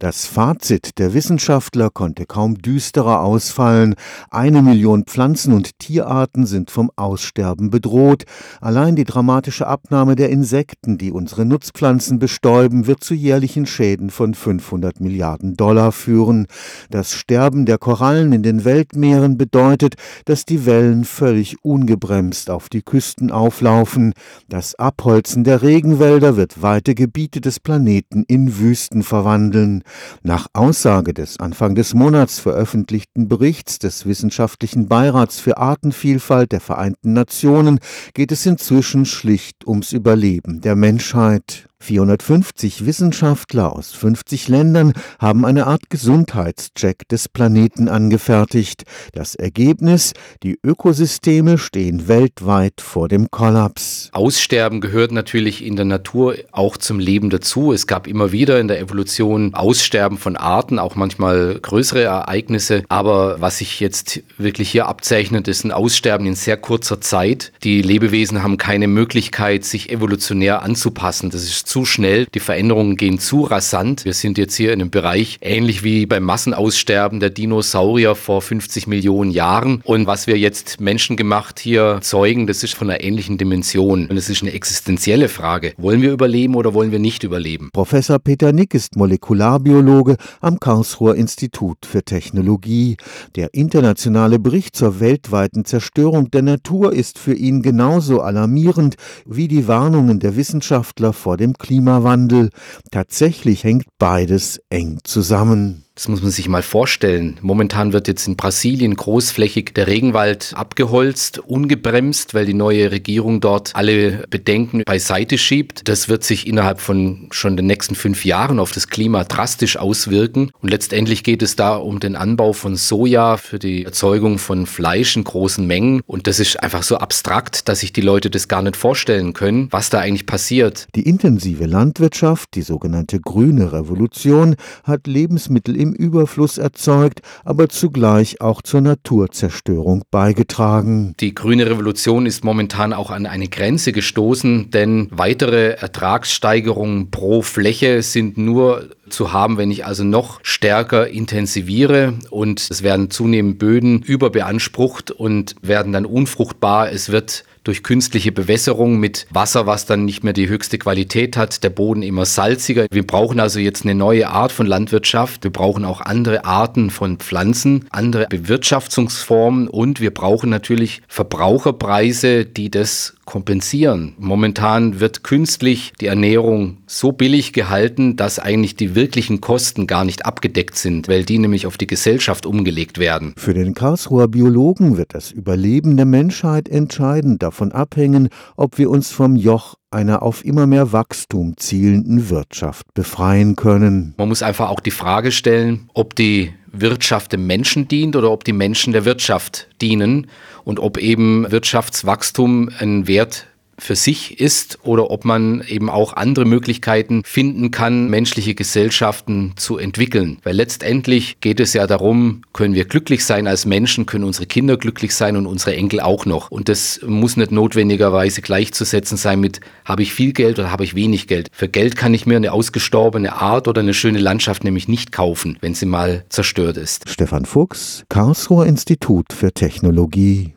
Das Fazit der Wissenschaftler konnte kaum düsterer ausfallen. Eine Million Pflanzen- und Tierarten sind vom Aussterben bedroht. Allein die dramatische Abnahme der Insekten, die unsere Nutzpflanzen bestäuben, wird zu jährlichen Schäden von 500 Milliarden Dollar führen. Das Sterben der Korallen in den Weltmeeren bedeutet, dass die Wellen völlig ungebremst auf die Küsten auflaufen. Das Abholzen der Regenwälder wird weite Gebiete des Planeten in Wüsten verwandeln. Nach Aussage des Anfang des Monats veröffentlichten Berichts des Wissenschaftlichen Beirats für Artenvielfalt der Vereinten Nationen geht es inzwischen schlicht ums Überleben der Menschheit. 450 Wissenschaftler aus 50 Ländern haben eine Art Gesundheitscheck des Planeten angefertigt. Das Ergebnis, die Ökosysteme stehen weltweit vor dem Kollaps. Aussterben gehört natürlich in der Natur auch zum Leben dazu. Es gab immer wieder in der Evolution Aussterben von Arten, auch manchmal größere Ereignisse. Aber was sich jetzt wirklich hier abzeichnet, ist ein Aussterben in sehr kurzer Zeit. Die Lebewesen haben keine Möglichkeit, sich evolutionär anzupassen. Das ist zu schnell, die Veränderungen gehen zu rasant. Wir sind jetzt hier in einem Bereich ähnlich wie beim Massenaussterben der Dinosaurier vor 50 Millionen Jahren. Und was wir jetzt menschengemacht hier zeugen, das ist von einer ähnlichen Dimension. Und es ist eine existenzielle Frage. Wollen wir überleben oder wollen wir nicht überleben? Professor Peter Nick ist Molekularbiologe am Karlsruher Institut für Technologie. Der internationale Bericht zur weltweiten Zerstörung der Natur ist für ihn genauso alarmierend wie die Warnungen der Wissenschaftler vor dem Klimawandel. Tatsächlich hängt beides eng zusammen. Das muss man sich mal vorstellen. Momentan wird jetzt in Brasilien großflächig der Regenwald abgeholzt, ungebremst, weil die neue Regierung dort alle Bedenken beiseite schiebt. Das wird sich innerhalb von schon den nächsten fünf Jahren auf das Klima drastisch auswirken. Und letztendlich geht es da um den Anbau von Soja für die Erzeugung von Fleisch in großen Mengen. Und das ist einfach so abstrakt, dass sich die Leute das gar nicht vorstellen können, was da eigentlich passiert. Die intensive Landwirtschaft, die sogenannte grüne Revolution, hat Lebensmittel im im Überfluss erzeugt, aber zugleich auch zur Naturzerstörung beigetragen. Die grüne Revolution ist momentan auch an eine Grenze gestoßen, denn weitere Ertragssteigerungen pro Fläche sind nur zu haben, wenn ich also noch stärker intensiviere und es werden zunehmend Böden überbeansprucht und werden dann unfruchtbar. Es wird durch künstliche Bewässerung mit Wasser, was dann nicht mehr die höchste Qualität hat, der Boden immer salziger. Wir brauchen also jetzt eine neue Art von Landwirtschaft. Wir brauchen auch andere Arten von Pflanzen, andere Bewirtschaftungsformen und wir brauchen natürlich Verbraucherpreise, die das kompensieren. Momentan wird künstlich die Ernährung so billig gehalten, dass eigentlich die wirklichen Kosten gar nicht abgedeckt sind, weil die nämlich auf die Gesellschaft umgelegt werden. Für den Karlsruher Biologen wird das Überleben der Menschheit entscheidend davon abhängen, ob wir uns vom Joch einer auf immer mehr Wachstum zielenden Wirtschaft befreien können. Man muss einfach auch die Frage stellen, ob die Wirtschaft dem Menschen dient oder ob die Menschen der Wirtschaft dienen und ob eben Wirtschaftswachstum ein Wert für sich ist oder ob man eben auch andere Möglichkeiten finden kann, menschliche Gesellschaften zu entwickeln. Weil letztendlich geht es ja darum, können wir glücklich sein als Menschen, können unsere Kinder glücklich sein und unsere Enkel auch noch. Und das muss nicht notwendigerweise gleichzusetzen sein mit, habe ich viel Geld oder habe ich wenig Geld. Für Geld kann ich mir eine ausgestorbene Art oder eine schöne Landschaft nämlich nicht kaufen, wenn sie mal zerstört ist. Stefan Fuchs, Karlsruher Institut für Technologie.